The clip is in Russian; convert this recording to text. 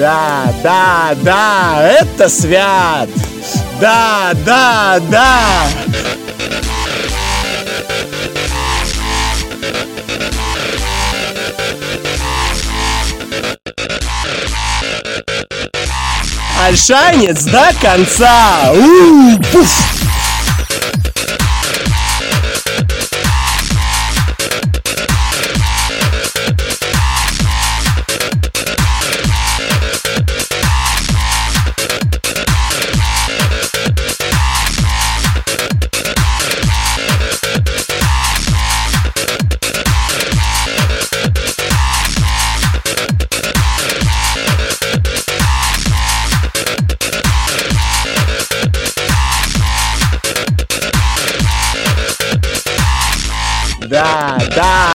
Да, да, да, это свят! Да, да, да! Альшанец до конца! У-у-у, пуф! da, da.